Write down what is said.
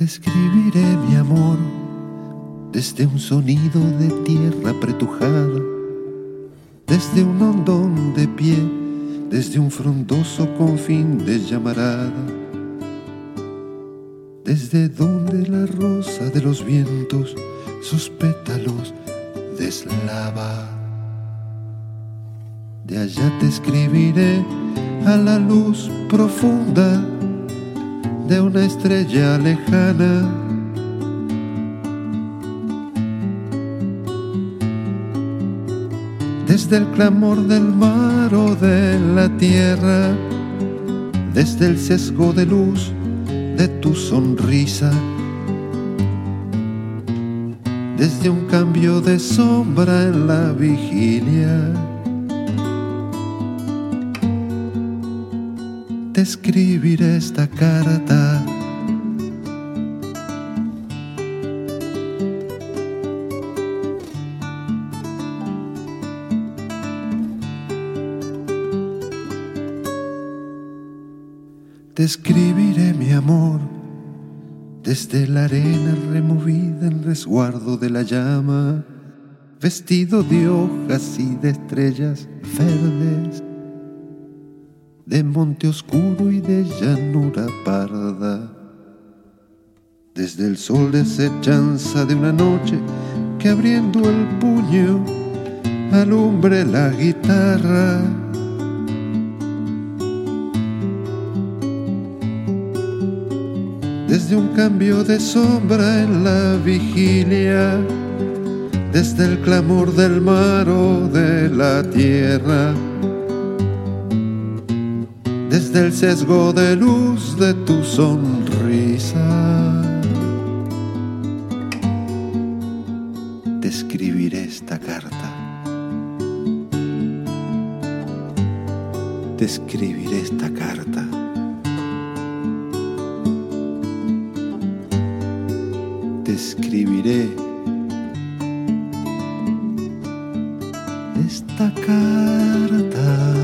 Te escribiré mi amor desde un sonido de tierra apretujada, desde un hondón de pie, desde un frondoso confín de llamarada, desde donde la rosa de los vientos sus pétalos deslava. De allá te escribiré a la luz profunda de una estrella lejana. Desde el clamor del mar o de la tierra, desde el sesgo de luz de tu sonrisa, desde un cambio de sombra en la vigilia te escribiré esta carta. Te escribiré mi amor desde la arena removida en resguardo de la llama, vestido de hojas y de estrellas verdes de monte oscuro y de llanura parda. Desde el sol desechanza de una noche que abriendo el puño alumbre la guitarra. Desde un cambio de sombra en la vigilia, desde el clamor del mar o de la tierra desde el sesgo de luz de tu sonrisa. Te escribiré esta carta. Te escribiré esta carta. Te escribiré esta carta.